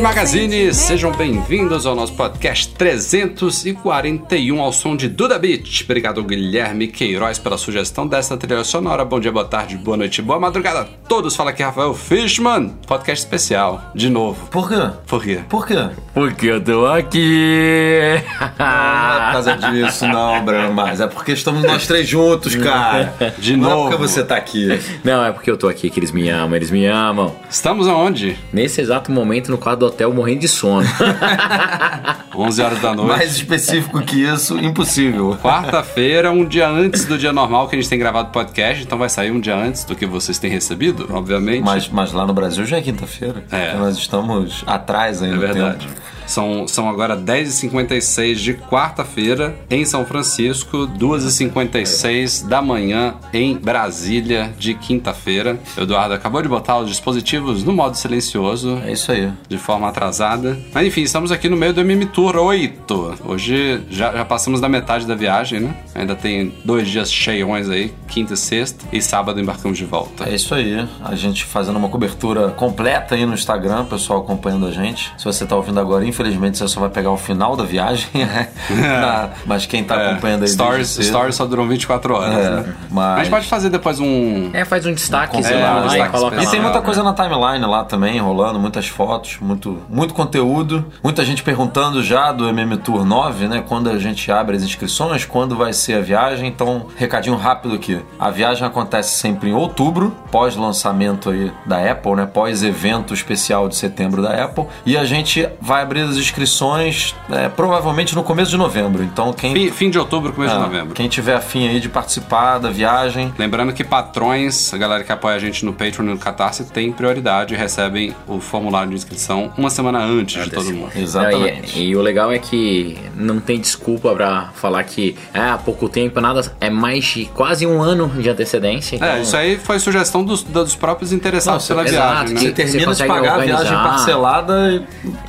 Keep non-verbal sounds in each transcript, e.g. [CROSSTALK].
Magazine, sejam é- bem-vindos ao nosso podcast 341 ao som de Duda Beat. Obrigado Guilherme Queiroz pela sugestão dessa trilha sonora. Bom dia, boa tarde, boa noite, boa madrugada a todos. Fala aqui Rafael Fishman, podcast especial, de novo. Por quê? Por quê? Por quê? Porque eu tô aqui. Não é por causa disso, não, Bran, mas é porque estamos nós três juntos, cara. De não novo. é porque você tá aqui. Não, é porque eu tô aqui que eles me amam, eles me amam. Estamos aonde? Nesse exato momento, no quarto do hotel, morrendo de sono. [LAUGHS] 11 horas da noite. Mais específico que isso, impossível. Quarta-feira, um dia antes do dia normal que a gente tem gravado o podcast, então vai sair um dia antes do que vocês têm recebido, obviamente. Mas, mas lá no Brasil já é quinta-feira. É. Então nós estamos atrás ainda. É verdade. tempo. São, são agora 10h56 de quarta-feira em São Francisco, 2h56 da manhã em Brasília de quinta-feira. Eduardo acabou de botar os dispositivos no modo silencioso, É isso aí. de forma atrasada. Mas enfim, estamos aqui no meio do MM Tour 8. Hoje já, já passamos da metade da viagem, né? Ainda tem dois dias cheiões aí, quinta e sexta, e sábado embarcamos de volta. É isso aí. A gente fazendo uma cobertura completa aí no Instagram, pessoal acompanhando a gente. Se você tá ouvindo agora, infelizmente você só vai pegar o final da viagem, né? [LAUGHS] Na- mas quem tá É, acompanhando aí. stories, stories só duram 24 horas, É, né? mas- A gente pode fazer depois um, é, faz um destaque É, lá um e destaque E tem muita coisa na timeline lá também, rolando, muitas fotos, muito, muito conteúdo. Muita gente perguntando já do MM Tour 9, né? Quando a gente abre as inscrições, quando vai ser a viagem. Então, recadinho rápido aqui. A viagem acontece sempre em outubro, pós-lançamento aí da Apple, né? Pós-evento especial de setembro da Apple. E a gente vai abrir as inscrições é, provavelmente no começo de novembro. Então, quem, Fim, fim de outubro, começo de ah, novembro. quem tiver afim aí de participar da viagem, Lembrando que patrões, a galera que apoia a gente no Patreon e no Catarse, tem prioridade e recebem o formulário de inscrição uma semana antes de todo mundo. exatamente. E, e o legal é que não tem desculpa pra falar que é há pouco tempo, nada. É mais de quase um ano de antecedência. Então, É, isso aí foi sugestão dos, dos próprios interessados Não, pela exato, viagem, né? Você termina de consegue pagar a viagem organizar. parcelada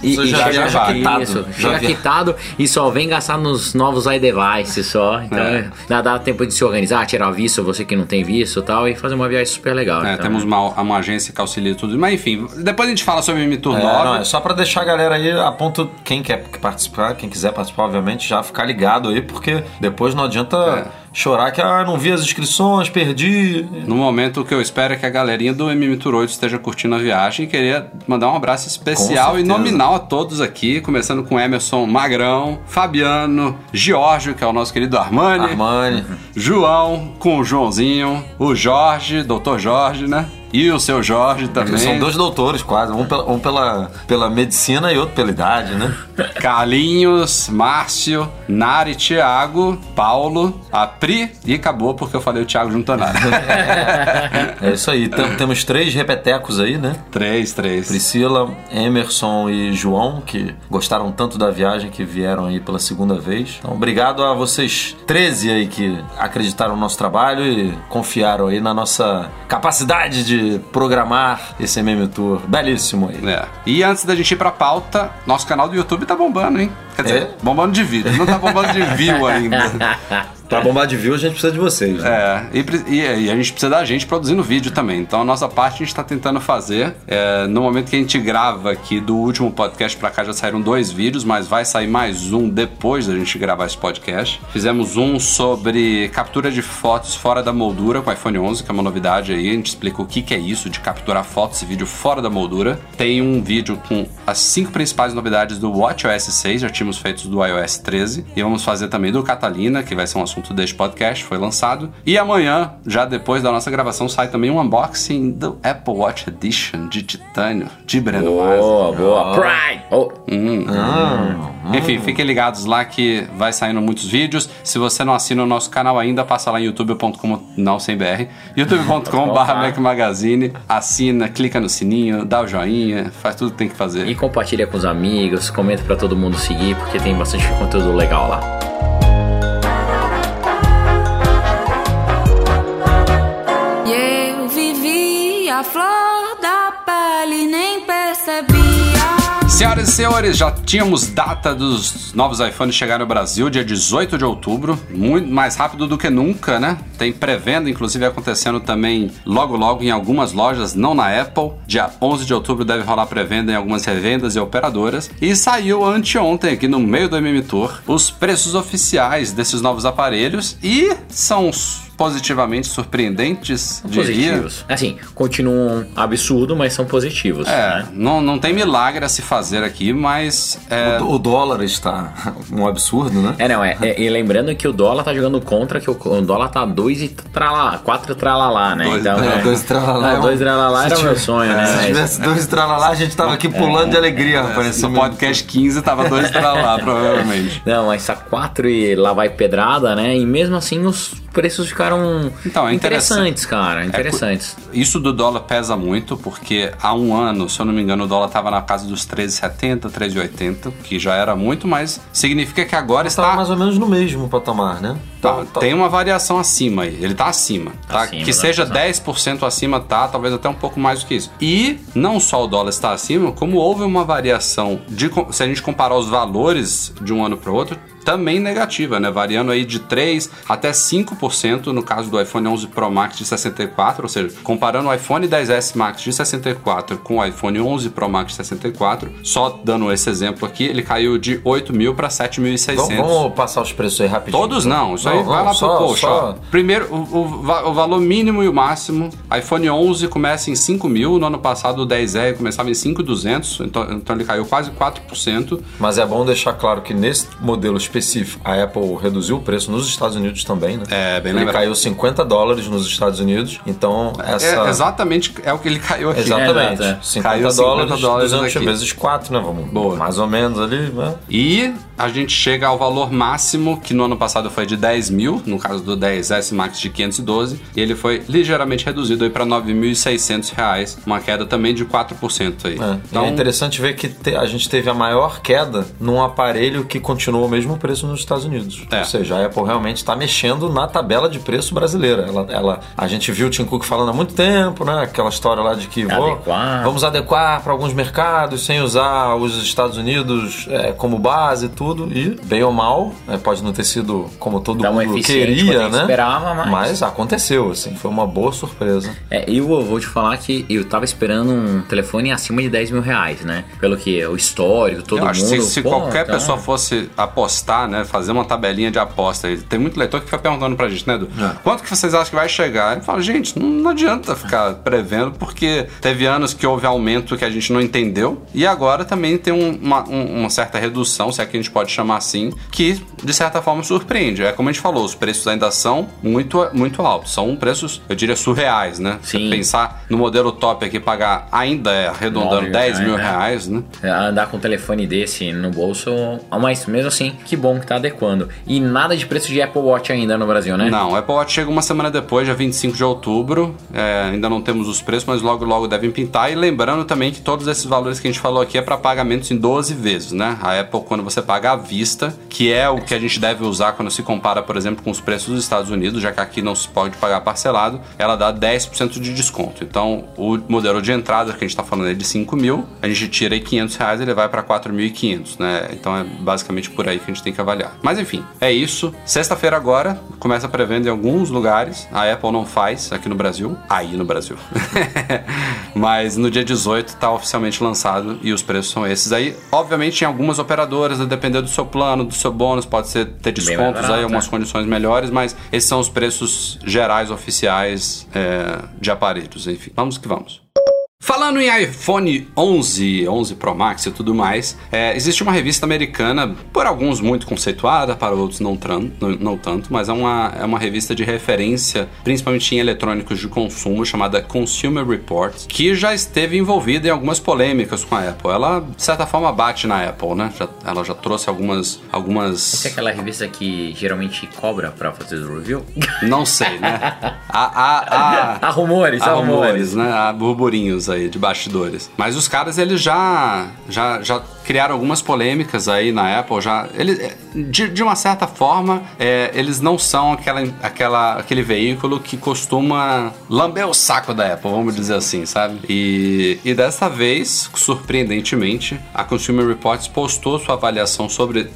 e, E, você e já chega, viaja vai. quitado. Isso, Já chega via- quitado e só vem gastar nos novos iDevices só. Então É. dá, dá tempo de se organizar, tirar visto, você que não tem visto e tal, e fazer uma viagem super legal. É, então. temos uma, uma agência que auxilia tudo. Mas enfim, depois a gente fala sobre o M-Tour É, 9. não, é só pra deixar a galera aí a ponto, quem quer participar, quem quiser participar, obviamente, já ficar ligado aí, porque depois não adianta É. chorar que, ah, não vi as inscrições, perdi. No momento, o que eu espero é que a galerinha do MM Tour 8 esteja curtindo a viagem e queria mandar um abraço especial e nominal a todos aqui, começando com Emerson Magrão, Fabiano, Giorgio, que é o nosso querido Armani, Armani. João, com o Joãozinho, o Jorge, doutor Jorge, né? E o seu Jorge também. São dois doutores quase, um pela, um pela, pela medicina e outro pela idade, né? Carlinhos, Márcio, Nari, Thiago, Paulo, a Pri e acabou porque eu falei o Thiago junto a Nari. [LAUGHS] É isso aí. Tem- temos três repetecos aí, né? três, três. Priscila, Emerson e João, que gostaram tanto da viagem que vieram aí pela segunda vez. Então, obrigado a vocês 13 aí que acreditaram no nosso trabalho e confiaram aí na nossa capacidade de programar esse MM Tour. Belíssimo aí. É. E antes da gente ir pra pauta, nosso canal do YouTube tá bombando, hein? Quer dizer, É? bombando de vídeo, não tá bombando de view [LAUGHS] ainda. Pra bombar de view, a gente precisa de vocês. né? É, e, e- e a gente precisa da gente produzindo vídeo também. Então a nossa parte a gente tá tentando fazer. É, no momento que a gente grava aqui do último podcast pra cá já saíram dois vídeos, mas vai sair mais um depois da gente gravar esse podcast. Fizemos um sobre captura de fotos fora da moldura com o iPhone 11, que é uma novidade aí. A gente explica o que, que é isso de capturar fotos e vídeo fora da moldura. Tem um vídeo com as cinco principais novidades do WatchOS 6, já tínhamos feito do iOS 13. E vamos fazer também do Catalina, que vai ser um assunto assunto deste podcast, foi lançado. E amanhã, já depois da nossa gravação, sai também um unboxing do Apple Watch Edition de titânio de Breno. Boa, boa. Pride! Oh, Enfim, fiquem ligados lá que vai saindo muitos vídeos. Se você não assina o nosso canal ainda, passa lá em youtube.com, não sem BR, youtube.com barra Mac Magazine, assina, clica no sininho, dá o joinha, faz tudo que tem que fazer. E compartilha com os amigos, comenta pra todo mundo seguir, porque tem bastante conteúdo legal lá. Senhoras e senhores, já tínhamos data dos novos iPhones chegar no Brasil, dia 18 de outubro, muito mais rápido do que nunca, né? Tem pré-venda, inclusive acontecendo também logo logo em algumas lojas, não na Apple. Dia 11 de outubro deve rolar pré-venda em algumas revendas e operadoras. E saiu anteontem aqui no meio do MM Tour os preços oficiais desses novos aparelhos e são positivamente surpreendentes, diria. Positivos. Assim, continuam absurdo, mas são positivos. É, né? não, não tem milagre a se fazer aqui, mas é, O, o dólar está [LAUGHS] um absurdo, né? É, não, é, é- E lembrando que o dólar tá jogando contra, que o, o dólar tá 2 e tralá, 4 tralalá, né? Dois- então, é, é, dois tralalá. É, dois tralalá era o meu sonho, né? Se Mas- tivesse dois tralalá, a gente tava aqui pulando de alegria, rapaz. no podcast 15 tava dois pra lá, [LAUGHS] provavelmente. Não, mas tá 4 e lá vai pedrada, né? E mesmo assim os preços ficaram Então, é interessantes, interessante. cara. Interessantes. Isso do dólar pesa muito, porque há um ano, se eu não me engano, o dólar tava na casa dos 13,70, 13,80, que já era muito, mas significa que agora Estava está. mais ou menos no mesmo patamar, né? Tá, tem uma variação acima aí. Ele tá acima, tá? Acima, que né? seja Exato. 10% acima, tá? Talvez até um pouco mais do que isso. E não só o dólar está acima, como houve uma variação de se a gente comparar os valores de um ano para o outro, também negativa, né? Variando aí de 3 até 5% no caso do iPhone 11 Pro Max de 64, ou seja, comparando o iPhone 10s Max de 64 com o iPhone 11 Pro Max de 64, só dando esse exemplo aqui, ele caiu de 8 mil para 7.600. Vamos, vamos passar os preços aí rapidinho. Todos não, isso aí Não, vai não, lá só- pro post. só-. Primeiro, o, o o valor mínimo e o máximo. iPhone 11 começa em 5 mil, no ano passado o 10R começava em 5.200, então, então ele caiu quase 4%. Mas é bom deixar claro que nesse modelo específico, a Apple reduziu o preço nos Estados Unidos também, né? É, bem Ele lembrado. caiu 50 dólares nos Estados Unidos, então essa... É, exatamente é o que ele caiu aqui. Exatamente. É, é. 50, Caiu 50 dólares, dólares 200 aqui. vezes 4, né? Vamos, Boa. mais ou menos ali, né? E a gente chega ao valor máximo, que no ano passado foi de 10 mil, no caso do 10S Max de 512, e ele foi ligeiramente reduzido para 9.600 reais, uma queda também de 4% aí. É. Então, E é interessante ver que te- a gente teve a maior queda num aparelho que continuou o mesmo preço nos Estados Unidos. É. Ou seja, a Apple realmente está mexendo na tabela de preço brasileira. Ela, ela- a gente viu o Tim Cook falando há muito tempo, né? Aquela história lá de que vou- vamos adequar para alguns mercados sem usar os Estados Unidos é, como base e tudo. E, bem ou mal, é, pode não ter sido como todo Dá uma mundo queria, né? esperava, mas- mas aconteceu, assim. Foi uma boa surpresa. É, eu vou te falar que eu tava esperando um telefone acima de 10 mil reais, né? Pelo que o histórico, todo eu acho que mundo. se, se pô, qualquer então- pessoa fosse apostar, né, fazer uma tabelinha de aposta, tem muito leitor que fica perguntando pra gente, né, Edu? É. Quanto que vocês acham que vai chegar? Eu falo, gente, não, não adianta ficar prevendo, porque teve anos que houve aumento que a gente não entendeu, e agora também tem um- uma, um- uma certa redução, se é que a gente pode chamar assim, que de certa forma surpreende. É como a gente falou, os preços ainda são muito, muito altos, são preços, eu diria, surreais, né? Você Sim. pensar no modelo top aqui, pagar ainda é arredondando Nove 10 mil reais, né? reais, né? Andar com um telefone desse no bolso, mas mesmo assim, que bom que tá adequando. E nada de preço de Apple Watch ainda no Brasil, né? Não, o Apple Watch chega uma semana depois, dia 25 de outubro. É, ainda não temos os preços, mas logo logo devem pintar. E lembrando também que todos esses valores que a gente falou aqui é para pagamentos em 12 vezes, né? A Apple, quando você paga à vista, que é o que a gente deve usar quando se compara, por exemplo, com os preços dos Estados Unidos, já que aqui não se pode pagar parcelado, ela dá 10% de desconto. Então, o modelo de entrada que a gente está falando é de 5 mil, a gente tira aí 500 reais e ele vai para 4.500, né? Então é basicamente por aí que a gente tem que avaliar. Mas enfim, é isso. Sexta-feira agora, começa a pré-venda em alguns lugares. A Apple não faz aqui no Brasil. Aí no Brasil. [LAUGHS] Mas no dia 18 está oficialmente lançado e os preços são esses aí. Obviamente, em algumas operadoras, a depender do seu plano, do seu bônus, pode ser ter descontos barato, aí, algumas é. condições melhores, mas esses são os preços gerais oficiais é, de aparelhos, enfim. Vamos que vamos. Falando em iPhone 11, 11 Pro Max e tudo mais, é, existe uma revista americana, por alguns muito conceituada, para outros não, não, não tanto, mas é uma, é uma revista de referência, principalmente em eletrônicos de consumo, chamada Consumer Reports, que já esteve envolvida em algumas polêmicas com a Apple. Ela, de certa forma, bate na Apple, né? Já- ela já trouxe algumas. Essa algumas é aquela revista que geralmente cobra pra fazer o review? não sei, né? Há, há, há, Há rumores, há há rumores, rumores. né? Há burburinhos aí de bastidores. Mas os caras, eles já, já, já criaram algumas polêmicas aí na Apple. Já, eles, de, de uma certa forma, é, eles não são aquela, aquela, aquele veículo que costuma lamber o saco da Apple, vamos dizer assim, sabe? E, e dessa vez, surpreendentemente, a Consumer Reports postou sua avaliação sobre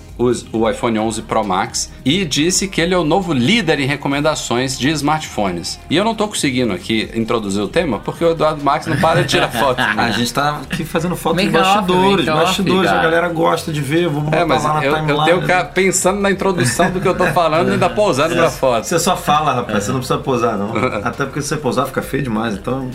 o iPhone 11 Pro Max e disse que ele é o novo líder em recomendações de smartphones. E eu não tô conseguindo aqui introduzir o tema porque o Eduardo Max não para [LAUGHS] de tirar foto. A gente tá aqui fazendo foto de Make off, bastidores, off, bastidores, a galera gosta de ver, vamos botar É, mas lá na eu, eu timeline. tenho que ficar pensando na introdução do que eu tô falando e ainda pousando pra foto. Você só fala, rapaz, você não precisa posar, não. [LAUGHS] Até porque se você posar fica feio demais, então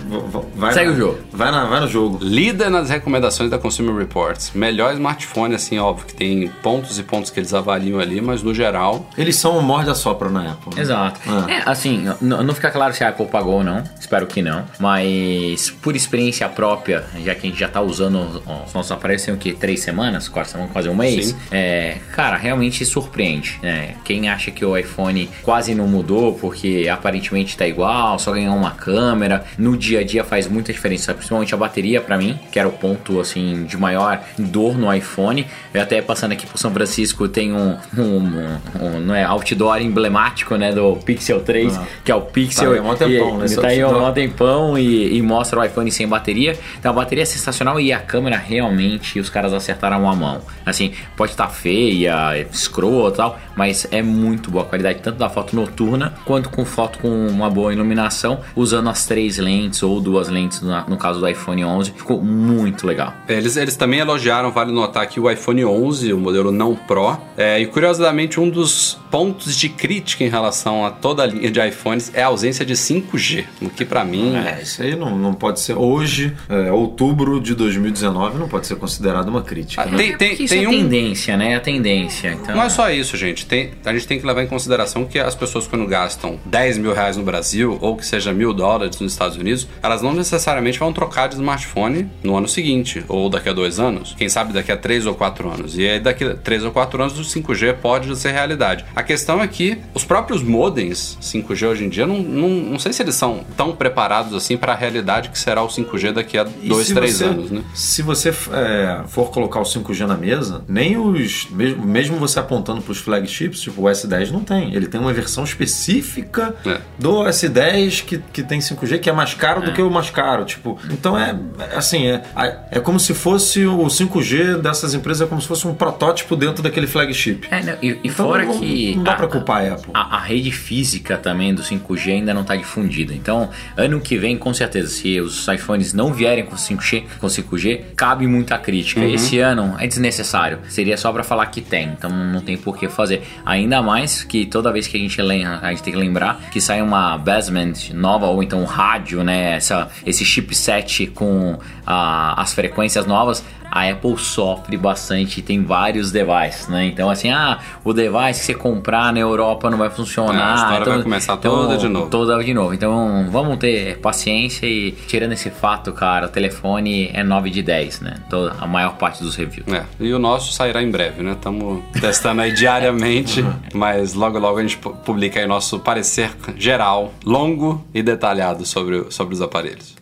vai Segue na- o jogo. Vai, na, vai no jogo. Líder nas recomendações da Consumer Reports. Melhor smartphone, assim, óbvio que tem pontos e pontos que eles avaliam ali, mas no geral. Eles são o morde a sopra na Apple. né? Exato. Ah. É, assim, não fica claro se a Apple pagou ou não. Espero que não. Mas por experiência própria, já que a gente já tá usando os os nossos aparelhos tem o quê? Três semanas? Quatro semanas, quase um mês? É, cara, realmente surpreende. né? Quem acha que o iPhone quase não mudou porque aparentemente tá igual, só ganhou uma câmera, no dia a dia faz muita diferença, principalmente a bateria pra mim, que era o ponto assim de maior dor no iPhone. Eu até passando aqui por São Francisco tem um, um, um- um, não é, outdoor emblemático, né, do Pixel 3, que é o Pixel. Tá aí mó tempão, e, né, tá aí mó tempão e, e mostra o iPhone sem bateria. Então a bateria é sensacional e a câmera realmente os caras acertaram a mão. Assim, pode estar feia, escrota e tal, mas é muito boa a qualidade, tanto da foto noturna quanto com foto com uma boa iluminação, usando as três lentes ou duas lentes no, caso do iPhone 11. Ficou muito legal. Eles, eles também elogiaram, vale notar aqui, o iPhone 11, o modelo não Pro. É, e curiosamente, um dos pontos de crítica em relação a toda a linha de iPhones é a ausência de 5G. O que pra mim. É, isso aí não, não pode ser. Hoje, é, outubro de 2019, não pode ser considerado uma crítica. Ah, né? tem- É porque isso é um- tendência, né? É a tendência. Então, Não é só isso, gente. Tem- a gente tem que levar em consideração que as pessoas, quando gastam 10 mil reais no Brasil, ou que seja mil dólares nos Estados Unidos, elas não necessariamente vão trocar de smartphone no ano seguinte, ou daqui a dois anos. Quem sabe daqui a três ou quatro anos. E aí, daqui a três ou quatro anos, o 5G pode ser realidade. A questão é que os próprios modems 5G hoje em dia, não, não, não sei se eles são tão preparados assim para a realidade que será o 5G daqui a E dois, se três você- anos, né? Se você é, for colocar o 5G na mesa, nem os. Mesmo, mesmo você apontando para os flagships, tipo o S10 não tem. Ele tem uma versão específica É. do S10 que, que tem 5G, que é mais caro do que o mais caro. Tipo, então é é assim, é, é como se fosse o 5G dessas empresas, é como se fosse um protótipo dentro daquele flagship. É, não, e, e Então, fora não- que. não dá a- pra culpar a Apple. A, a rede física também do 5G ainda não está difundida. Então, ano que vem, com certeza, se os iPhones não vierem com 5G, com 5G cabe muita crítica. Esse ano é desnecessário. Seria só para falar que tem. Então, não tem por que fazer. Ainda mais que toda vez que a gente lembra, a gente tem que lembrar que sai uma basement nova ou então um rádio, né? Essa, esse chipset com ah, as frequências novas a Apple sofre bastante, tem vários devices, né? Então, assim, ah, o device que você comprar na Europa não vai funcionar. É, a história então, vai começar toda de novo. Toda de novo. Então, vamos ter paciência e, tirando esse fato, cara, o telefone é 9 de 10, né? Toda, a maior parte dos reviews. É, e o nosso sairá em breve, né? Estamos testando aí diariamente, [LAUGHS] mas logo logo a gente pu- publica aí nosso parecer geral, longo e detalhado sobre, sobre os aparelhos.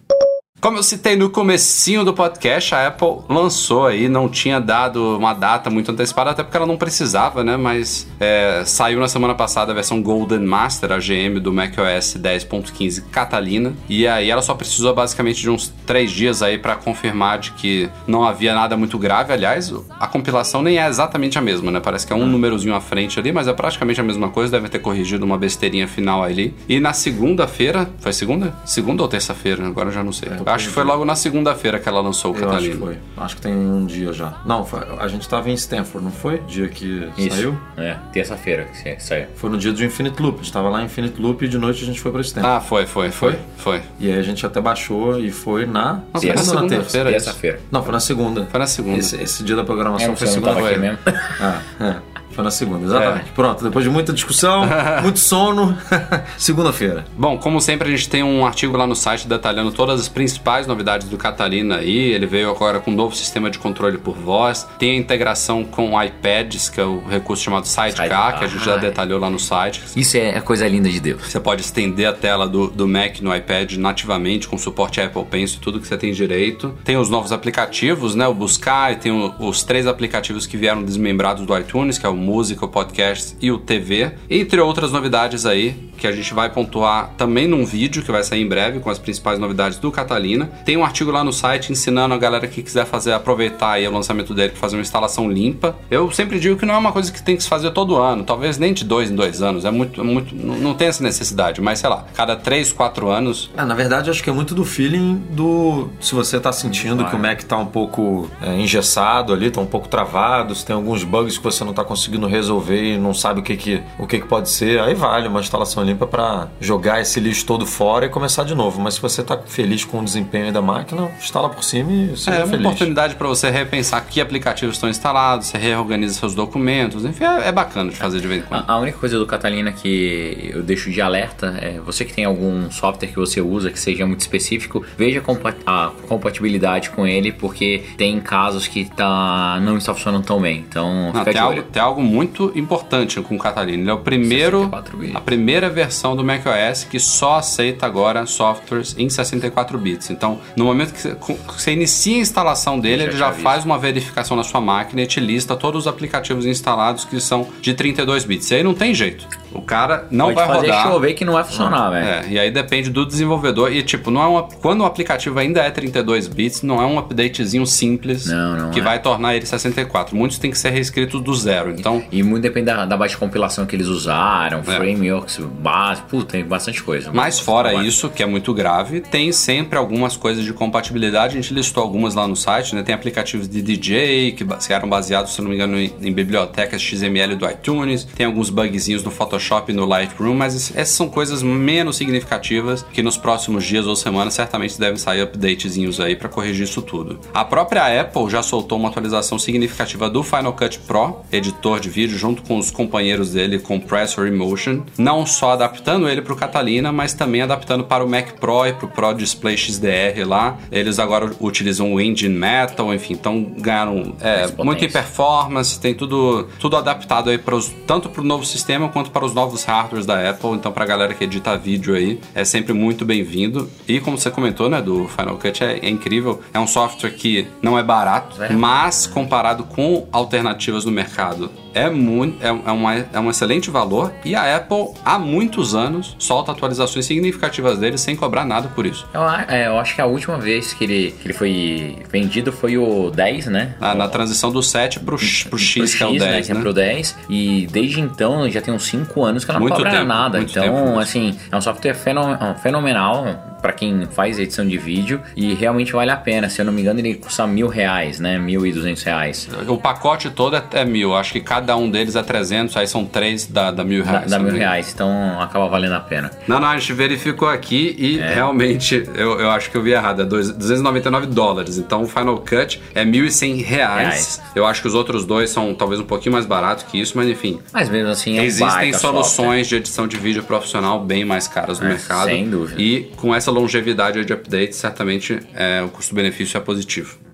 Como eu citei no comecinho do podcast, a Apple lançou aí, não tinha dado uma data muito antecipada, até porque ela não precisava, né? Mas é, saiu na semana passada a versão Golden Master, a GM do macOS 10.15 Catalina, e aí ela só precisou basicamente de uns três dias aí para confirmar de que não havia nada muito grave. Aliás, a compilação nem é exatamente a mesma, né? Parece que é um númerozinho à frente ali, mas é praticamente a mesma coisa, deve ter corrigido uma besteirinha final ali. E na segunda-feira, foi segunda? Segunda ou terça-feira? Agora eu já não sei. tô Acho que foi logo na segunda-feira que ela lançou o Eu acho Catalina. que foi. Acho que tem um dia já. Não, foi- a gente tava em Stanford, não foi? Dia que Isso. saiu? É, terça-feira que sa- saiu. Foi no dia do Infinite Loop. A gente tava lá em Infinite Loop e de noite a gente foi pra Stanford. Ah, foi, foi, foi, foi. E aí a gente até baixou e foi na Nossa, foi na segunda-feira. Terça-feira. Não, foi na segunda. Foi na segunda. Esse, esse dia da programação É, foi você não tava segunda. aqui mesmo. [LAUGHS] Ah, é. Foi na segunda, exatamente. Pronto, depois de muita discussão, [LAUGHS] muito sono, [LAUGHS] segunda-feira. Bom, como sempre, a gente tem um artigo lá no site detalhando todas as principais novidades do Catalina aí. Ele veio agora com um novo sistema de controle por voz. Tem a integração com iPads, que é o recurso chamado Sidecar, Sidecar. que a gente já detalhou lá no site. Isso é a coisa linda de Deus. Você pode estender a tela do, do Mac no iPad nativamente, com suporte Apple Pencil, tudo que você tem direito. Tem os novos aplicativos, né? O Buscar, e tem o- os três aplicativos que vieram desmembrados do iTunes, que é o Música, o Podcast e o TV. Entre outras novidades aí, que a gente vai pontuar também num vídeo que vai sair em breve, com as principais novidades do Catalina. Tem um artigo lá no site ensinando a galera que quiser fazer, aproveitar aí o lançamento dele para fazer uma instalação limpa. Eu sempre digo que não é uma coisa que tem que se fazer todo ano, talvez nem de dois em dois anos. É muito, é muito não tem essa necessidade, mas sei lá, cada três, quatro anos. Ah, na verdade, acho que é muito do feeling do. Se você tá sentindo que o Mac tá um pouco é, engessado ali, tá um pouco travado, se tem alguns bugs que você não tá conseguindo resolver e não sabe o que que, o que, que pode ser, aí vale uma instalação limpa para jogar esse lixo todo fora e começar de novo. Mas se você tá feliz com o desempenho da máquina, instala por cima e seja É uma feliz. oportunidade para você repensar que aplicativos estão instalados, você reorganiza seus documentos, enfim, é, é bacana de fazer de vez em quando. A, a única coisa do Catalina que eu deixo de alerta é você que tem algum software que você usa que seja muito específico, veja a compa- a compatibilidade com ele, porque tem casos que tá, não está funcionando tão bem. Então, Não, fica tem, de algo, olho. tem algo muito importante com o Catalina. Ele é o primeiro, 64 bits. a primeira versão do macOS que só aceita agora softwares em 64 bits. Então, no momento que você, inicia a instalação dele, Já ele já faz uma verificação na sua máquina e te lista todos os aplicativos instalados que são de 32 bits. E aí não tem jeito. O cara não Pode vai fazer rodar. chover que não vai funcionar, velho. É, e aí depende do desenvolvedor. E tipo, não é uma, quando o aplicativo ainda é 32 bits, não é um updatezinho simples Não, não que é. vai tornar ele 64. Muitos têm que ser reescritos do zero. Então, E muito depende da, da baixa compilação que eles usaram, É. frameworks básicos, puta, tem bastante coisa. Mas fora Trabalho. isso, que é muito grave, tem sempre algumas coisas de compatibilidade. A gente listou algumas lá no site, né? Tem aplicativos de DJ que eram baseados, se não me engano, em, em bibliotecas XML do iTunes. Tem alguns bugzinhos no Photoshop e no Lightroom, mas es- essas são coisas menos significativas que nos próximos dias ou semanas certamente devem sair updatezinhos aí para corrigir isso tudo. A própria Apple já soltou uma atualização significativa do Final Cut Pro, editor de vídeo, junto com os companheiros dele, Compressor e Motion, não só adaptando ele para o Catalina, mas também adaptando para o Mac Pro e para o Pro Display XDR lá. Eles agora utilizam o Engine Metal, enfim, então ganharam é, potência. muita performance, tem tudo, tudo adaptado aí pros, tanto para o novo sistema quanto para os novos hardwares da Apple. Então, para a galera que edita vídeo aí, é sempre muito bem-vindo. E como você comentou, né, do Final Cut, é, é incrível. É um software que não é barato, É. mas comparado com alternativas no mercado, é, muito, é, é, uma, é um excelente valor. E a Apple, há muitos anos, solta atualizações significativas dele sem cobrar nada por isso. Eu, é, eu acho que a última vez que ele, que ele foi vendido foi o 10, né? Na, na transição do 7 pro, X- pro X, que é o né, 10, que é né? pro 10. E desde então já tem uns 5 anos que ela não Muito cobra tempo, nada. Então, tempo assim, é um software feno- fenomenal para quem faz edição de vídeo e realmente vale a pena. Se eu não me engano, ele custa mil reais, né? Mil e duzentos reais. O pacote todo é, é mil. Acho que cada um deles é 300, aí são três da, da mil reais. dá se mil reais, então acaba valendo a pena. Não, não, a gente verificou aqui e É. realmente eu, eu acho que eu vi errado. É dois- 299 dólares. Então o Final Cut é 1.100 reais. Reais. Eu acho que os outros dois são talvez um pouquinho mais baratos que isso, mas enfim. Mas mesmo assim é Existem soluções software. de edição de vídeo profissional bem mais caras no É, mercado. sem dúvida. E com essa longevidade de update, certamente é, o custo-benefício é positivo.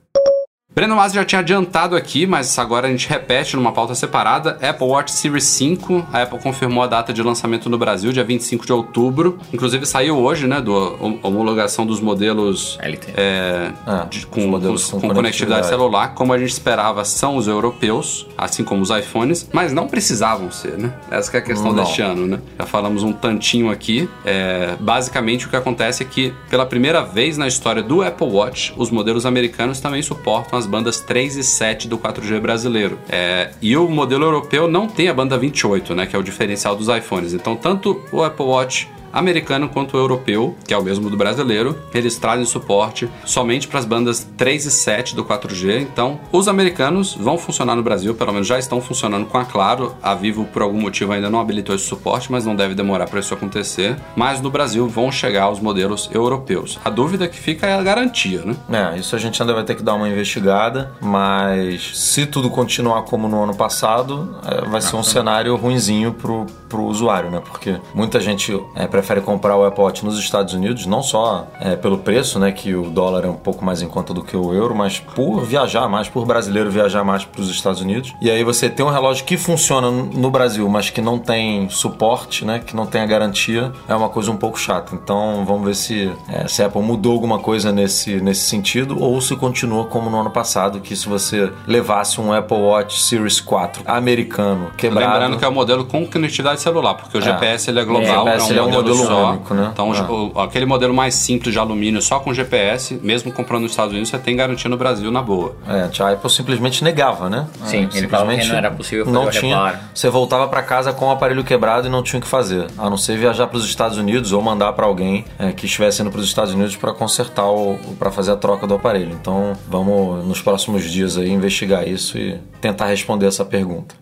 Breno Masi já tinha adiantado aqui, mas agora a gente repete numa pauta separada. Apple Watch Series 5, a Apple confirmou a data de lançamento no Brasil, dia 25 de outubro. Inclusive saiu hoje, né, do hom- homologação dos modelos LT. é, Ah, de- os com, modelos com- com com conectividade celular, como a gente esperava, são os europeus, assim como os iPhones, mas não precisavam ser, né? Essa que é a questão Não. deste ano, né? Já falamos um tantinho aqui. É, basicamente, o que acontece é que, pela primeira vez na história do Apple Watch, os modelos americanos também suportam as bandas 3 e 7 do 4G brasileiro. É, e o modelo europeu não tem a banda 28, né? Que é o diferencial dos iPhones. Então, tanto o Apple Watch americano quanto o europeu, que é o mesmo do brasileiro. Eles trazem suporte somente para as bandas 3 e 7 do 4G. Então, os americanos vão funcionar no Brasil, pelo menos já estão funcionando com a Claro. A Vivo, por algum motivo, ainda não habilitou esse suporte, mas não deve demorar para isso acontecer. Mas no Brasil vão chegar os modelos europeus. A dúvida que fica é a garantia, né? É, isso a gente ainda vai ter que dar uma investigada, mas se tudo continuar como no ano passado, é, vai ser um cenário ruinzinho pro, pro usuário, né? Porque muita gente é, prefere comprar o Apple Watch nos Estados Unidos, não só é, pelo preço, né? Que o dólar é um pouco mais em conta do que o euro, mas por viajar mais, por brasileiro viajar mais para os Estados Unidos. E aí você tem um relógio que funciona no Brasil, mas que não tem suporte, né? Que não tem a garantia, é uma coisa um pouco chata. Então vamos ver se, é, se a Apple mudou alguma coisa nesse, nesse sentido ou se continua como no ano passado, que se você levasse um Apple Watch Series 4 americano quebrado. Lembrando que é o modelo com conectividade celular, porque o GPS ele é global, É, o GPS ele é um modelo só. único, né? Então, É. o- aquele modelo mais simples de alumínio só com GPS, mesmo comprando nos Estados Unidos, você tem garantia no Brasil na boa. É, a Apple simplesmente negava, né? Sim, É, ele falava que não era possível fazer não o tinha. reparo. Você voltava para casa com o aparelho quebrado e não tinha o que fazer, a não ser viajar para os Estados Unidos ou mandar para alguém é, que estivesse indo para os Estados Unidos para consertar o, para fazer a troca do aparelho. Então, vamos nos próximos dias aí investigar isso e tentar responder essa pergunta.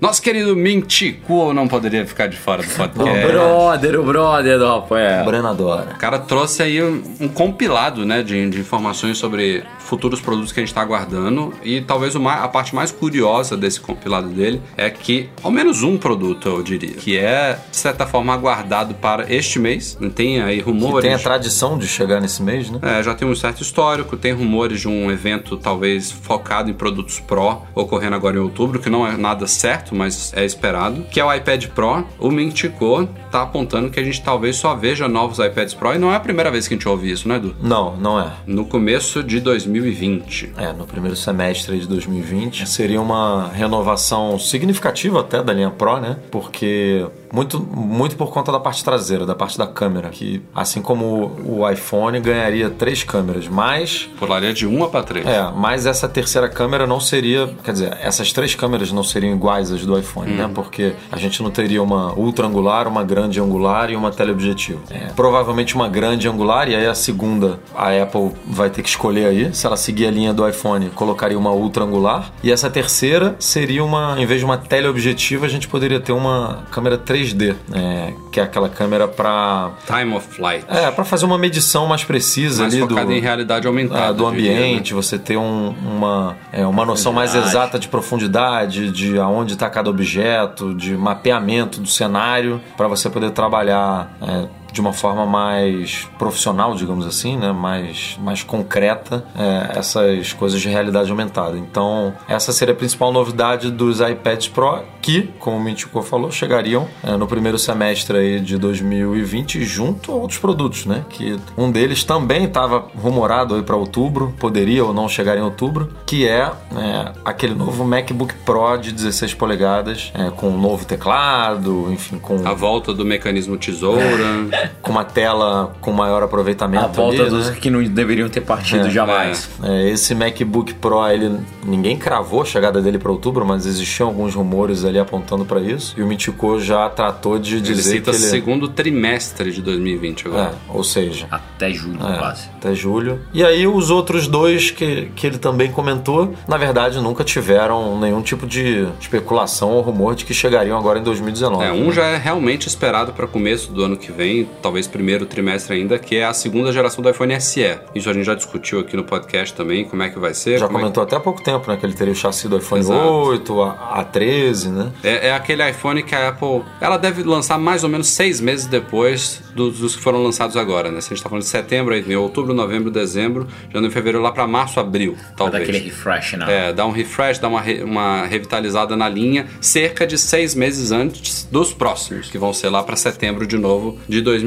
Nosso querido Mintico não poderia ficar de fora do O podcast. brother, o brother do Rafael. Breno adora. O cara trouxe aí um, um compilado né, de, de informações sobre futuros produtos que a gente está aguardando. E talvez o ma- a parte mais curiosa desse compilado dele é que, ao menos um produto, eu diria, que é, de certa forma, aguardado para este mês. Tem aí Que rumores. tem a tradição de chegar nesse mês, né? É, já tem um certo histórico, tem rumores de um evento talvez focado em produtos Pro ocorrendo agora em outubro, que não é nada certo, mas é esperado, que é o iPad Pro. O Mintico tá apontando que a gente talvez só veja novos iPads Pro e não é a primeira vez que a gente ouve isso, né, Edu? Não, não é. No começo de 2020. É, no primeiro semestre de 2020. Seria uma renovação significativa até da linha Pro, né? Porque muito, muito por conta da parte traseira, da parte da câmera, que assim como o iPhone ganharia três câmeras, mas Pularia de 1 para 3. é, mas essa terceira câmera não seria, quer dizer, essas três câmeras não seriam iguais às do iPhone, né? Porque a gente não teria uma ultra angular, uma grande angular e uma teleobjetivo. É, provavelmente uma grande angular e aí a segunda a Apple vai ter que escolher aí, se ela seguir a linha do iPhone, colocaria uma ultra angular e essa terceira seria uma, em vez de uma teleobjetiva, a gente poderia ter uma câmera 3D, é, que é aquela câmera para Time of Flight. é, para fazer uma medição mais precisa mais ali do em realidade aumentada. ah, do eu diria, né? ambiente, você ter um- uma, é, uma noção mais exata de profundidade, de aonde está cada objeto, de mapeamento do cenário, para você poder trabalhar é, de uma forma mais profissional, digamos assim, né? mais, mais concreta, é, essas coisas de realidade aumentada. Então, essa seria a principal novidade dos iPads Pro, que, como o Mintico falou, chegariam é, no primeiro semestre aí de 2020 junto a outros produtos, né? Que um deles também estava rumorado aí para outubro, poderia ou não chegar em outubro, que é, é, aquele novo MacBook Pro de 16 polegadas, é, com um novo teclado, enfim, com, A volta do mecanismo tesoura. [LAUGHS] [LAUGHS] com uma tela com maior aproveitamento. A volta ali, dos né? que não deveriam ter partido É. jamais. É, esse MacBook Pro, ele ninguém cravou a chegada dele para outubro, mas existiam alguns rumores ali apontando para isso. E o Michiko já tratou de Ele dizer cita que ele segundo trimestre de 2020 agora. é, ou seja, Até julho, é, quase. até julho. E aí os outros dois que, que ele também comentou, na verdade nunca tiveram nenhum tipo de especulação ou rumor de que chegariam agora em 2019. É, né? um já é realmente esperado para começo do ano que vem, talvez primeiro trimestre ainda, que é a segunda geração do iPhone SE. Isso a gente já discutiu aqui no podcast também, como é que vai ser. Já é comentou até há pouco tempo, né? Que ele teria o chassi do iPhone Exato. 8, a, A13, né? É, é aquele iPhone que a Apple ela deve lançar mais ou menos seis meses depois dos, dos que foram lançados agora, né? Se a gente tá falando de setembro, aí vem outubro, novembro, dezembro, janeiro, fevereiro, lá para março, abril, Pra dar talvez. aquele refresh na. É, dá um refresh, dá uma, re- uma revitalizada na linha, cerca de seis meses antes dos próximos, que vão ser lá para setembro de novo de 2020.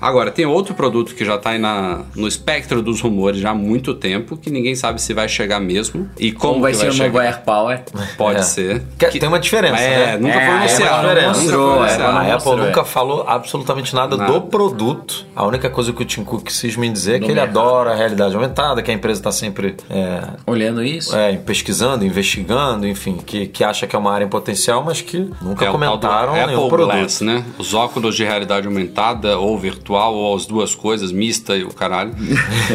Agora, tem outro produto que já tá aí na, no espectro dos rumores já há muito tempo, que ninguém sabe se vai chegar mesmo e como, Como vai que ser o novo chegar. AirPower? Pode É. ser. Que- tem uma diferença, É, né? nunca É, foi é anunciado. uma nunca diferença. foi Mostrou, é, anunciado. A Apple mostrou, nunca é. falou absolutamente nada, Nada. do produto. A única coisa que o Tim Cook quis me dizer é que ele mercado. adora a realidade aumentada, que a empresa está sempre é, Olhando isso. é, pesquisando, investigando, enfim, que, que acha que é uma área em potencial, mas que nunca É o comentaram nenhum Apple produto. Glass, né? Os óculos de realidade aumentada ou virtual ou as duas coisas, mista e o caralho,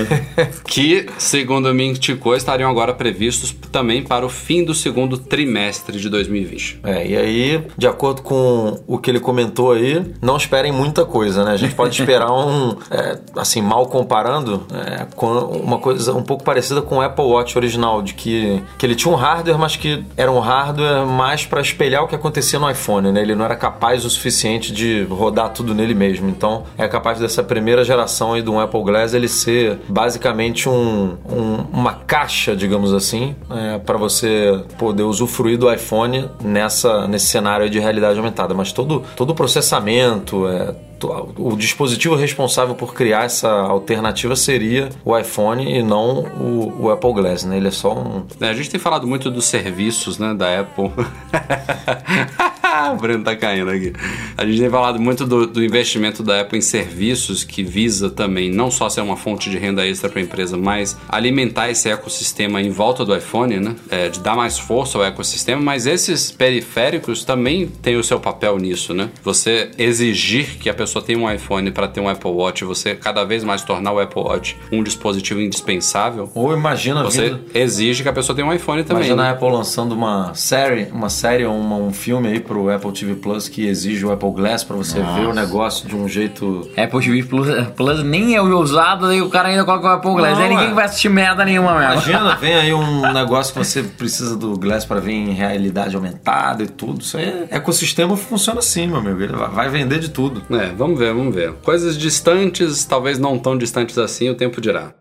[LAUGHS] que, segundo me indicou, estariam agora previstos também para o fim do segundo trimestre de 2020. É, e aí, de acordo com o que ele comentou aí, não esperem muita coisa, né? A gente pode esperar um, é, assim, mal comparando, é, com uma coisa um pouco parecida com o Apple Watch original, de que, que ele tinha um hardware, mas que era um hardware mais para espelhar o que acontecia no iPhone, né? Ele não era capaz o suficiente de rodar tudo nele mesmo. Então, é capaz dessa primeira geração aí do Apple Glass ele ser basicamente um, um- uma caixa, digamos assim, é, para você poder usufruir do iPhone nessa, nesse cenário de realidade aumentada. Mas todo, todo o processamento, é, o dispositivo responsável por criar essa alternativa seria o iPhone e não o, o Apple Glass, né? Ele é só um... É, a gente tem falado muito dos serviços né, da Apple. [LAUGHS] o Breno tá caindo aqui. A gente tem falado muito do, do investimento da Apple em serviços que visa também não só ser uma fonte de renda extra para a empresa, mas alimentar esse ecossistema em volta do iPhone, né? É, de dar mais força ao ecossistema, mas esses periféricos também têm o seu papel nisso, né? Você exigir que a pessoa tenha um iPhone para ter um Apple Watch, você cada vez mais tornar o Apple Watch um dispositivo indispensável, Ou imagina você vindo- exige que a pessoa tenha um iPhone também. Imagina né? a Apple lançando uma série, uma série ou uma- um filme aí pro Apple TV Plus que exige o Apple Glass pra você ver o negócio de um jeito. Apple TV Plus, Plus nem é usado, e o cara ainda coloca o Apple Glass. Não, Aí ninguém é. vai assistir merda nenhuma mesmo. Imagina, [LAUGHS] vem aí um negócio que você precisa do Glass para ver em realidade aumentada e tudo. Isso aí é ecossistema funciona assim, meu amigo. Ele vai- vai vender de tudo. É, vamos ver, vamos ver. Coisas distantes, talvez não tão distantes assim, o tempo dirá.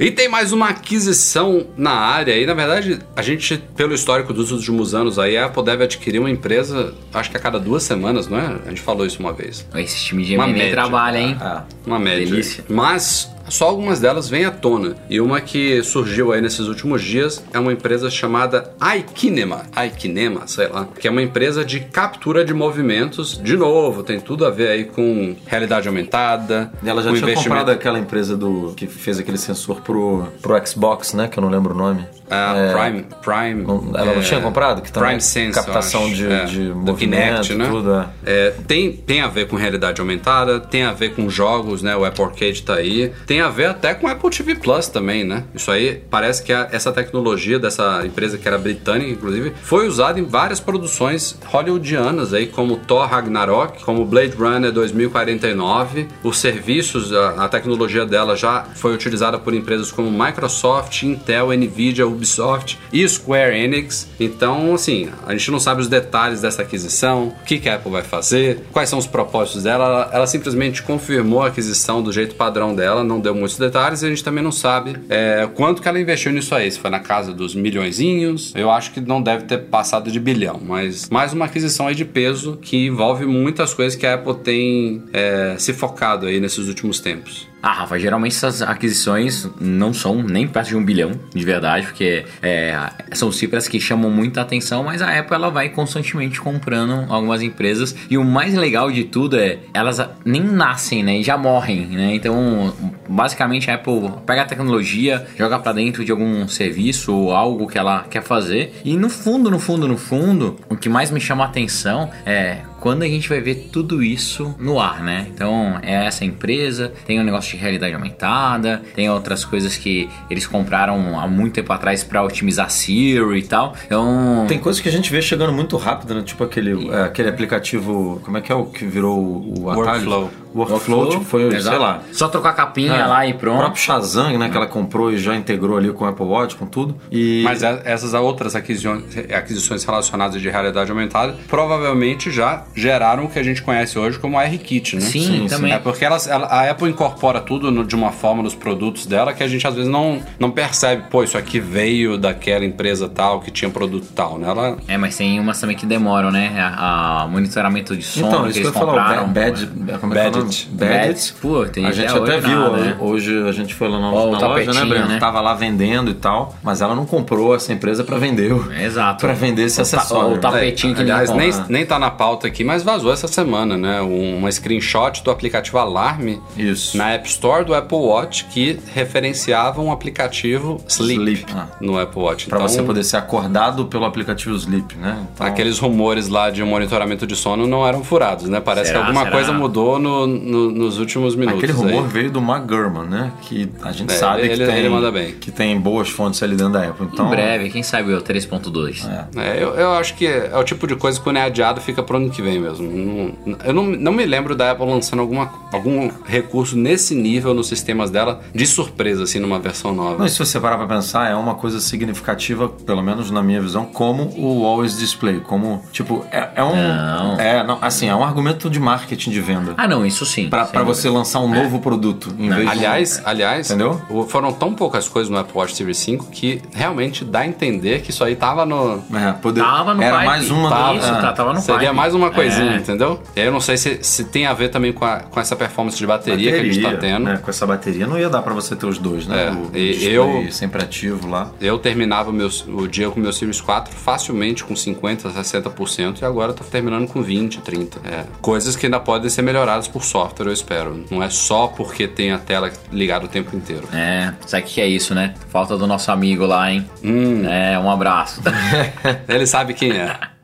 E tem mais uma aquisição na área aí. Na verdade, a gente, pelo histórico dos últimos anos aí, a Apple deve adquirir uma empresa, acho que a cada duas semanas, não é? A gente falou isso uma vez. Esse time de Uma média. trabalha, hein? Ah, Uma média. Delícia. Mas só algumas delas vêm à tona. E uma que surgiu aí nesses últimos dias é uma empresa chamada iKinema. iKinema, sei lá. Que é uma empresa de captura de movimentos. De novo, tem tudo a ver aí com realidade aumentada. e ela já tinha investimento- comprado aquela empresa do que fez aquele sensor pro, pro Xbox, né? Que eu não lembro o nome. Ah, É, Prime, Prime. ela não é, tinha comprado? Que Prime Sense, captação acho. de, É, de do movimento, Kinect, né? tudo. É. É, tem, tem a ver com realidade aumentada, tem a ver com jogos, né? O Apple Arcade tá aí. Tem a ver até com o Apple TV Plus também, né? Isso aí parece que a- essa tecnologia dessa empresa que era britânica, inclusive, foi usada em várias produções hollywoodianas aí, como Thor Ragnarok, como Blade Runner 2049. Os serviços, a, a tecnologia dela já foi utilizada por empresas como Microsoft, Intel, Nvidia, Ubisoft e Square Enix. Então, assim, a gente não sabe os detalhes dessa aquisição, o que, que a Apple vai fazer, quais são os propósitos dela. Ela, simplesmente confirmou a aquisição do jeito padrão dela, não deu muitos detalhes e a gente também não sabe é, quanto que ela investiu nisso aí. Se foi na casa dos milhõezinhos, eu acho que não deve ter passado de bilhão, mas mais uma aquisição aí de peso que envolve muitas coisas que a Apple tem é, se focado aí nesses últimos tempos. Ah, Rafa, geralmente essas aquisições não são nem perto de um bilhão, de verdade, porque é, são cifras que chamam muita atenção, mas a Apple ela vai constantemente comprando algumas empresas. E o mais legal de tudo é, elas nem nascem, né? E já morrem, né? Então, basicamente a Apple pega a tecnologia, joga pra dentro de algum serviço ou algo que ela quer fazer. E no fundo, no fundo, no fundo, o que mais me chama a atenção é quando a gente vai ver tudo isso no ar, né? Então, é essa empresa, tem um negócio de realidade aumentada, tem outras coisas que eles compraram há muito tempo atrás para otimizar Siri e tal. Então, Tem coisas que a gente vê chegando muito rápido, né? Tipo aquele, é, aquele aplicativo. Como é que é o que virou o, o atalho? Workflow. Workflow, tipo, foi, sei exato. lá. Só trocar a capinha É, lá e O pronto. próprio Shazam, né? Que ela comprou e já integrou ali com o Apple Watch, com tudo. E Mas é- essas outras aquisições, aquisições relacionadas de realidade aumentada provavelmente já geraram o que a gente conhece hoje como a R-Kit, né? Sim, Sim, também. É porque elas, ela- a Apple incorpora tudo no- de uma forma nos produtos dela que a gente às vezes não, não percebe. Pô, isso aqui veio daquela empresa tal que tinha produto tal, né? Ela, É, mas tem umas também que demoram, né? A, a monitoramento de som Então, que isso que eu eles ia falar, compraram. o Bad, Bad, é é. Badget. Pô, tem A gente até viu, nada, né? hoje a gente foi lá na, Ó, o na loja, né, Breno? né? Tava lá vendendo e tal, mas ela não comprou essa empresa pra vender, o- Exato. pra vender esse O ta- acessório. o tapetinho que aliás, nem, nem tá na pauta aqui, mas vazou essa semana, né? Um- uma screenshot do aplicativo Alarme Isso. na App Store do Apple Watch que referenciava um aplicativo Sleep, Sleep. Ah. no Apple Watch. Pra Então, você poder ser acordado pelo aplicativo Sleep, né? Então, Aqueles rumores lá de monitoramento de sono não eram furados, né? Parece Será? que alguma Será? coisa mudou no, no- nos últimos minutos. Aquele rumor aí. veio do Mark Gurman, né? Que a gente É, sabe ele- que, ele- tem, ele manda bem. que tem boas fontes ali dentro da Apple. Então, Em breve, quem sabe o 3.2. É, eu, eu acho que é o tipo de coisa que quando é adiado fica pro ano que vem mesmo. Não- eu não, não me lembro da Apple lançando alguma, algum recurso nesse nível nos sistemas dela de surpresa, assim, numa versão nova. E se você parar pra pensar, é uma coisa significativa, pelo menos na minha visão, como o Always Display. Como, tipo, é, é um. Não. É, não, assim, é um argumento de marketing de venda. Ah, não, isso sim. Pra, sem pra dúvida. você lançar um novo produto. Em vez de um- Aliás, aliás, Entendeu? foram tão poucas coisas no Apple Watch Series 5 que realmente dá a entender que isso aí tava no. É, poder, Tava no Era pipe. mais uma. Tava, é. isso, tá, tava no Seria pipe. mais uma coisinha, É. entendeu? E aí eu não sei se, se tem a ver também com, a- com essa performance de bateria, que a gente tá tendo. né? Com essa bateria não ia dar pra você ter os dois, né? É, o e eu- sempre ativo lá. Eu terminava o, meu, o dia com o meu Series 4 facilmente com 50%, 60% e agora tô terminando com 20%, 30%. É, coisas que ainda podem ser melhoradas por software, eu espero. Não é só porque tem a tela ligada o tempo inteiro. É, sabe o que é isso, né? Falta do nosso amigo lá, hein? Hum. É, um abraço. [LAUGHS] Ele sabe quem é.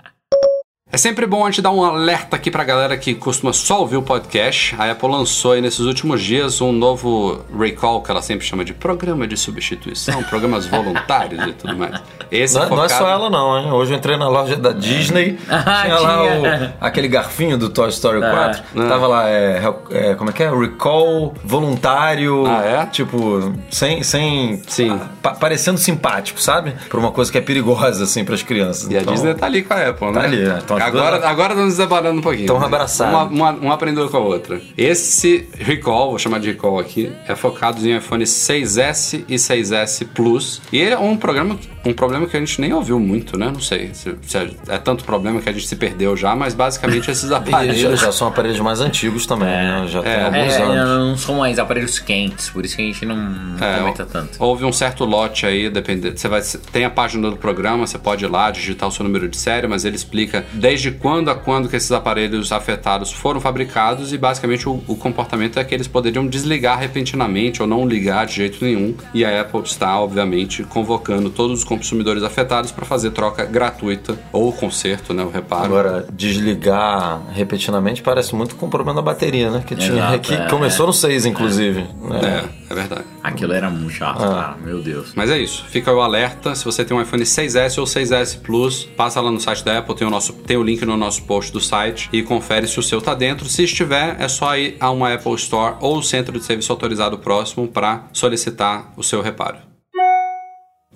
É sempre bom a gente dar um alerta aqui pra galera que costuma só ouvir o podcast. A Apple lançou aí nesses últimos dias um novo recall, que ela sempre chama de programa de substituição, [LAUGHS] programas voluntários e tudo mais. Esse Não, não é só focado- ela não, hein? Hoje eu entrei na loja da Disney, [LAUGHS] Ah, tinha lá tinha. o- aquele garfinho do Toy Story 4, É. tava lá, é, é, como é que é? Recall, voluntário, Ah, é? tipo, sem, sem Sim. pa- parecendo simpático, sabe? Por uma coisa que é perigosa, assim, pras crianças. E a Então, Disney tá ali com a Apple, né? Tá ali, é. Então, agora, agora estamos deparando um pouquinho. Tão né? abraçados. Uma, uma, uma aprendeu com a outra. Esse recall, vou chamar de recall aqui, é focado em iPhone 6S e 6S Plus. E ele é um programa, um problema que a gente nem ouviu muito, né? Não sei se, se é, é tanto problema que a gente se perdeu já, mas basicamente esses E [LAUGHS] já, aparelhos. já são aparelhos mais antigos também, né? Já tem É. alguns É, anos. não são mais aparelhos quentes, por isso que a gente não, não É, comenta tanto. Houve um certo lote aí, dependendo. Você vai tem a página do programa, você pode ir lá digitar o seu número de série, mas ele explica desde quando a quando que esses aparelhos afetados foram fabricados e basicamente o, o comportamento é que eles poderiam desligar repentinamente ou não ligar de jeito nenhum. E a Apple está, obviamente, convocando todos os consumidores afetados para fazer troca gratuita ou conserto, né, o reparo. Agora, desligar repetidamente parece muito com o problema da bateria, né? Que, tinha, Exato, que é. começou no 6, inclusive. né? É, é verdade. Aquilo era muito chato, Ah. cara. Meu Deus. Mas é isso, fica o alerta. Se você tem um iPhone 6S ou 6S Plus, passa lá no site da Apple, tem o, nosso, tem o link no nosso post do site e confere se o seu tá dentro. Se estiver, é só ir a uma Apple Store ou centro de serviço autorizado próximo para solicitar o seu reparo.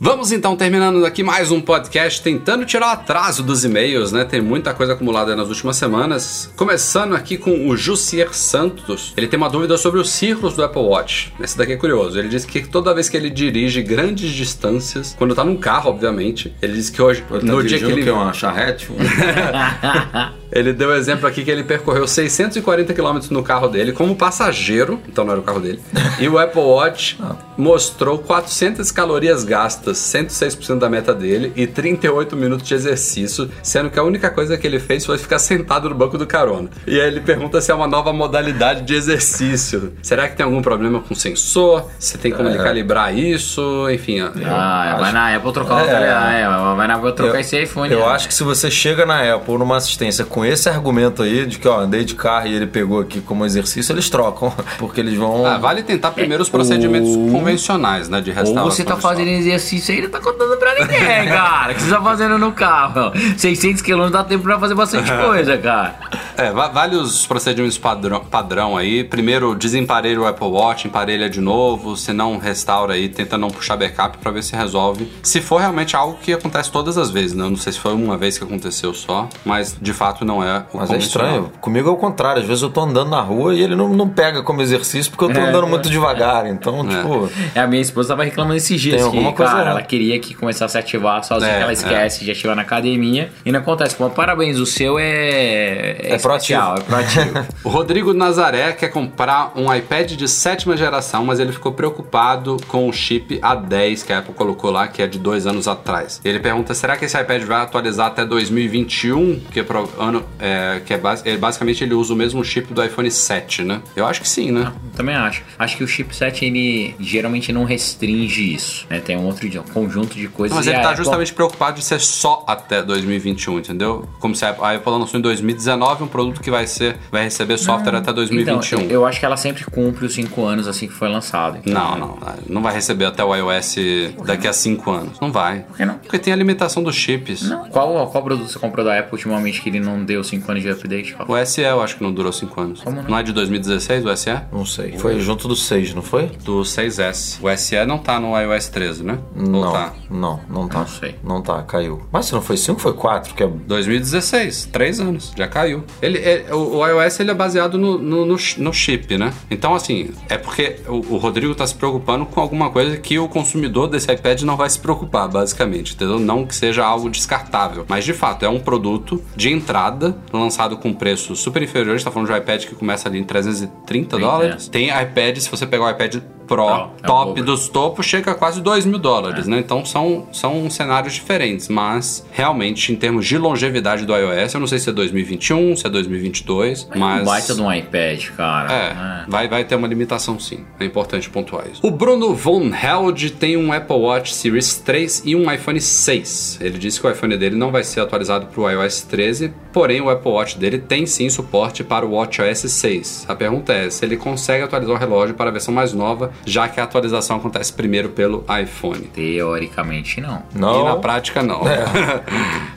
Vamos então terminando aqui mais um podcast tentando tirar o atraso dos e-mails, né? Tem muita coisa acumulada nas últimas semanas. Começando aqui com o Jussier Santos. Ele tem uma dúvida sobre os círculos do Apple Watch. Esse daqui é curioso. Ele diz que toda vez que ele dirige grandes distâncias, quando tá num carro, obviamente, ele diz que hoje, Ele tá no dia que ele o quê? Uma charrete? [LAUGHS] [LAUGHS] ele deu exemplo aqui que ele percorreu 640 km no carro dele como passageiro, então não era o carro dele. E o Apple Watch [LAUGHS] mostrou 400 calorias gastas, 106% da meta dele e 38 minutos de exercício, sendo que a única coisa que ele fez foi ficar sentado no banco do carona. E aí ele pergunta se é uma nova modalidade de exercício. Será que tem algum problema com o sensor? Se tem como ele calibrar isso? Enfim, ó. Ah, vai acho- na Apple trocar o É. tele- é, vai na Apple trocar esse iPhone. Eu né? acho que se você chega na Apple numa assistência com esse argumento aí, de que ó, andei de carro e ele pegou aqui como exercício, eles trocam. [LAUGHS] Porque eles vão. Ah, vale tentar primeiro os procedimentos convencionais, né, de Ou restauração. você tá fazendo exercício aí e não tá contando pra ninguém, [LAUGHS] cara. O que você tá fazendo no carro? [LAUGHS] 600 km dá tempo pra fazer bastante coisa, cara. É, va- vale os procedimentos padrão, padrão aí. Primeiro, desemparelha o Apple Watch, emparelha de novo, se não restaura aí, tenta não puxar backup pra ver se resolve. Se for realmente algo que acontece todas as vezes, né? Eu não sei se foi uma vez que aconteceu só, mas de fato não é o Mas é estranho. Comigo é o contrário. Às vezes eu tô andando na rua e ele não, não pega como exercício porque eu tô andando muito devagar. Então, tipo. É, a minha esposa tava reclamando esses dias Tem que, alguma coisa cara, errada. ela queria que começasse a ativar sozinha, É, que ela esquece de ativar na academia. E não acontece. Bom, parabéns, o seu é. É, É proativo. é proativo. [LAUGHS] O Rodrigo Nazaré quer comprar um iPad de sétima geração, mas ele ficou preocupado com o chip A10 que a Apple colocou lá, que é de dois anos atrás. Ele pergunta: será que esse iPad vai atualizar até 2021? Que, é pro- ano, é, que é, bas- é, basicamente ele usa o mesmo chip do iPhone 7, né? Eu acho que sim, né? Também acho. Acho que o chipset, ele geralmente não restringe isso, né? Tem um outro de- um conjunto de coisas. Mas e ele tá justamente preocupado de ser só até 2021, entendeu? Como se a Apple lançou em 2019 um produto que vai ser, vai receber software até 2021. Então, eu acho que ela sempre cumpre os 5 anos assim que foi lançado. Então, Não, não, não vai receber até o iOS daqui a 5 anos. Não vai. Por que não? Porque tem a limitação dos chips. Não. Qual, qual produto você comprou da Apple ultimamente que ele não deu 5 anos de update? Qual? O SE eu acho que não durou 5 anos. Como não? não é de 2016 o SE? Não sei. Foi junto do 6, não foi? Do 6S. O SE não tá no iOS 13, né? Ou Não, tá? não, não tá. Não sei. Não tá, caiu. Mas se não foi 5, foi 4, que é 2016, três anos, já caiu. Ele, é- o, o iOS ele é baseado no, no, no no chip, né? Então, assim, é porque o, o Rodrigo tá se preocupando com alguma coisa que o consumidor desse iPad não vai se preocupar, basicamente, entendeu? Não que seja algo descartável. Mas, de fato, é um produto de entrada, lançado com preço super inferior. A gente tá falando de um iPad que começa ali em 330 dólares. Tem iPad, se você pegar o iPad Pro, Pro, é top dobro. dos topos, chega a quase 2 mil dólares, né? Então são, são cenários diferentes, mas realmente, em termos de longevidade do iOS, eu não sei se é 2021, se é 2022, mas. Um baita de um iPad, cara. É, vai, vai ter uma limitação sim. É importante pontuar isso. O Bruno Von Held tem um Apple Watch Series 3 e um iPhone 6. Ele disse que o iPhone dele não vai ser atualizado para o iOS 13, porém o Apple Watch dele tem sim suporte para o WatchOS 6. A pergunta é se ele consegue atualizar o relógio para a versão mais nova, já que a atualização acontece primeiro pelo iPhone. Teoricamente, não. Não. E na prática não.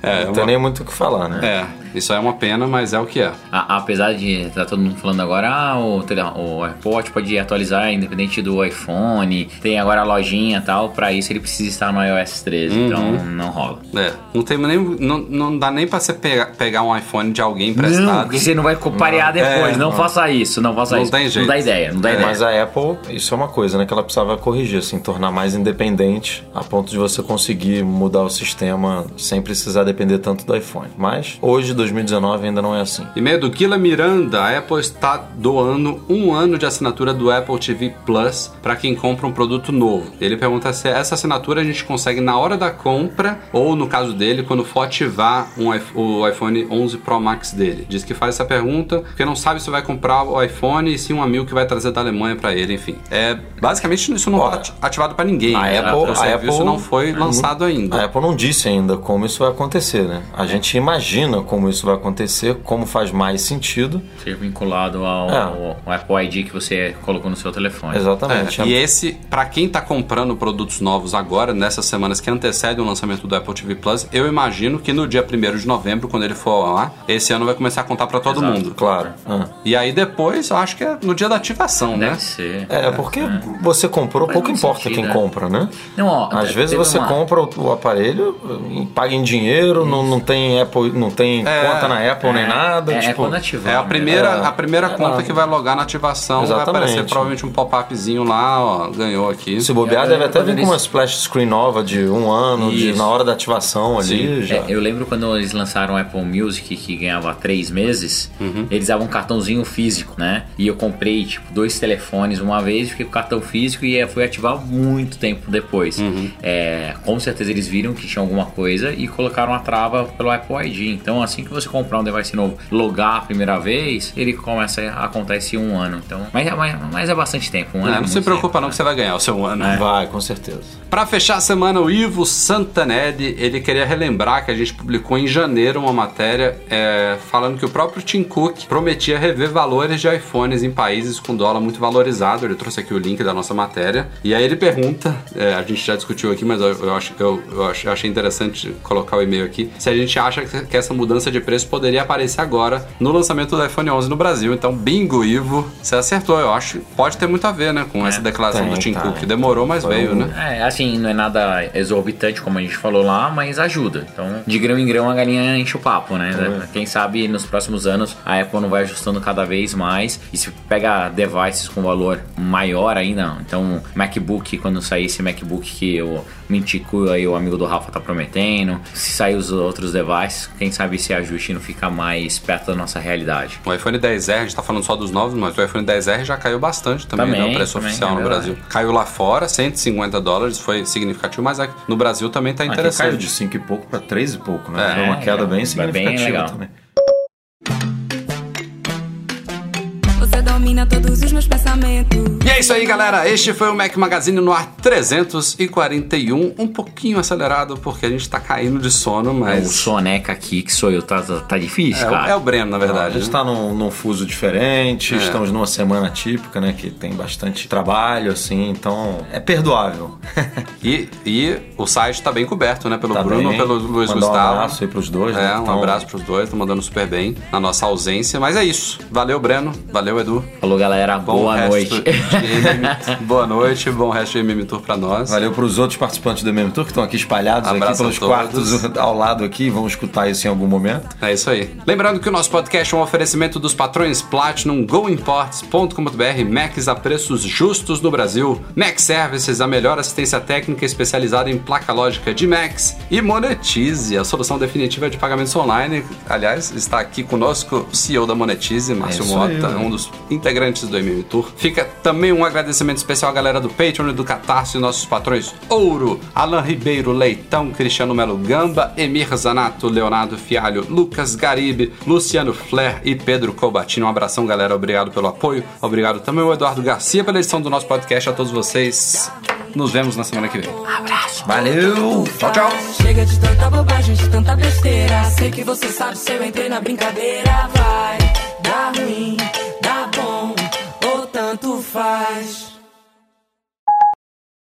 É, [LAUGHS] não tem uma- nem muito o que falar, né? é, isso é uma pena, mas é o que é. A- apesar de tá todo mundo falando agora, ah, o, o iPod pode atualizar independente do iPhone, tem agora a lojinha e tal, pra isso ele precisa estar no iOS 13, Uhum. então não rola. É, não, tem nem, não, não dá nem pra você pegar, pegar um iPhone de alguém Não, emprestado. porque você não vai parear depois, É, não, não. faça isso, não faça Não isso. tem jeito. Não dá ideia, não dá ideia. Mas a Apple, isso é uma coisa, né, que ela precisava corrigir, assim, tornar mais independente, a ponto de você conseguir mudar o sistema sem precisar depender tanto do iPhone. Mas hoje, 2019, ainda não é assim. E-mail do Kila Miranda, a Apple está doando um ano de assinatura do Apple TV Plus para quem compra um produto novo. Ele pergunta se essa assinatura a gente consegue na hora da compra ou no caso dele quando for ativar um o iPhone 11 Pro Max dele. Diz que faz essa pergunta porque não sabe se vai comprar o iPhone e sim um amigo que vai trazer da Alemanha para ele, enfim. É basicamente isso não Olha, está ativado para ninguém. a né? Apple- o a serviço Apple- não foi lançado ainda. A Apple não disse ainda como isso vai acontecer, né? A gente imagina como isso vai acontecer, como faz mais sentido. Ser vinculado ao, É. ao- Apple ID que você colocou no seu telefone. Exatamente. É, e esse, pra quem tá comprando produtos novos agora, nessas semanas que antecedem o lançamento do Apple TV Plus, eu imagino que no dia 1 de novembro, quando ele for lá, esse ano vai começar a contar pra todo Exato. mundo. Claro. Ah. E aí depois, eu acho que é no dia da ativação, né? Deve ser. É, porque você comprou, Faz pouco importa sentido, quem né? compra, né? Não, ó, Às vezes você uma- compra o, o aparelho, e paga em dinheiro, não, não tem Apple, não tem É, conta na Apple nem nada. É, é tipo, quando ativar. É a né? primeira, É. a primeira É conta que vai logar na ativação, vai Exatamente. aparecer provavelmente um pop-upzinho lá, ó, ganhou aqui. se bobear, deve até vir com uma splash screen nova de um ano, de- na hora da ativação ali. Já. É, eu lembro quando eles lançaram o Apple Music, que ganhava três meses, eles davam um cartãozinho físico, né? E eu comprei, tipo, dois telefones uma vez, fiquei com o cartão físico e eh, fui ativar muito tempo depois. É, com certeza eles viram que tinha alguma coisa e colocaram a trava pelo Apple ID. Então, assim que você comprar um device novo, logar a primeira vez, ele começa a acontece em um ano. Então, mas, é- mas, mas é bastante tempo. Um ano É, é não se preocupa tempo, não né? que você vai ganhar o seu ano. Vai, com certeza. Pra fechar a semana, o Ivo Santanelli, ele queria relembrar que a gente publicou em janeiro uma matéria é, falando que o próprio Tim Cook prometia rever valores de iPhones em países com dólar muito valorizado. Ele trouxe aqui o link da nossa matéria. E aí ele pergunta, é, a gente já discutiu aqui, mas eu, eu acho, eu, eu acho- eu achei interessante colocar o e-mail aqui, se a gente acha que essa mudança de preço poderia aparecer agora no lançamento do iPhone 11 no Brasil. Então, bingo, Ivo, você acertou. Eu acho que pode ter muito a ver, né, com essa declaração tem, do Tim tá. Cook. Demorou, mas Foi veio, um- né? É, assim, não é nada exorbitante, como a gente falou lá, mas ajuda. Então, de grão em grão, a galinha enche o papo, né? Quem sabe nos próximos anos a Apple não vai ajustando cada vez mais. E se pega devices com valor maior ainda, então, MacBook, quando sair esse MacBook que o Mintico aí, o amigo do Rafa, tá prometendo, se sair os outros devices, quem sabe esse ajuste não fica mais perto da nossa realidade. O iPhone 10R, a gente tá falando só dos novos, mas o iPhone 10R já caiu bastante também, Também, né? O preço também, oficial é no. Brasil. Caiu lá fora, 150 dólares, foi significativo, mas aqui no Brasil também tá Aqui interessante. caiu de 5 e pouco para 3 e pouco, né? É, Foi uma queda é, bem bem significativa legal. também. Você Você domina todos os meus pensamentos. E é isso aí, galera. Este foi o Mac Magazine no ar 341. Um pouquinho acelerado, porque a gente tá caindo de sono, O mas. soneca aqui, que sou eu, tá, tá difícil, É, o- cara. é o Breno, na A verdade. gente né? tá num, num fuso diferente, estamos numa semana típica, né? Que tem bastante trabalho, assim, então é perdoável. [LAUGHS] E, e o site tá bem coberto, né? Pelo Tá Bruno, bem. pelo Luiz Mandar Gustavo. Um abraço aí pros dois, né? É, um Então, abraço pros dois, estão mandando super bem na nossa ausência. Mas é isso. Valeu, Breno. Valeu, Edu. Falou, galera. Bom boa noite. MM Boa noite, bom resto de MM Tour pra nós. Valeu pros outros participantes do MM Tour que estão aqui espalhados Abraço aqui pelos quartos [LAUGHS] ao lado aqui, vão escutar isso em algum momento. É isso aí. Lembrando que o nosso podcast é um oferecimento dos patrões Platinum, GoImports.com.br, Macs a preços justos no Brasil, Mac Services, a melhor assistência técnica especializada em placa lógica de Macs, e Monetize, a solução definitiva de pagamentos online. Aliás, está aqui conosco o CEO da Monetize, Márcio É Mota, aí, um dos integrantes do MM Fica também um agradecimento especial à galera do Patreon e do Catarse, nossos patrões Ouro, Alan Ribeiro, Leitão, Cristiano Melo Gamba, Emir Zanato, Leonardo Fialho, Lucas Garibe, Luciano Flair e Pedro Colbatino. Um abração, galera. Obrigado pelo apoio. Obrigado também ao Eduardo Garcia pela edição do nosso podcast. A todos vocês. Nos vemos na semana que vem. Valeu! Tchau, tchau. Chega de tanta bobagem, de tanta besteira. Sei que você sabe se eu entrei na brincadeira. Vai dar ruim faz.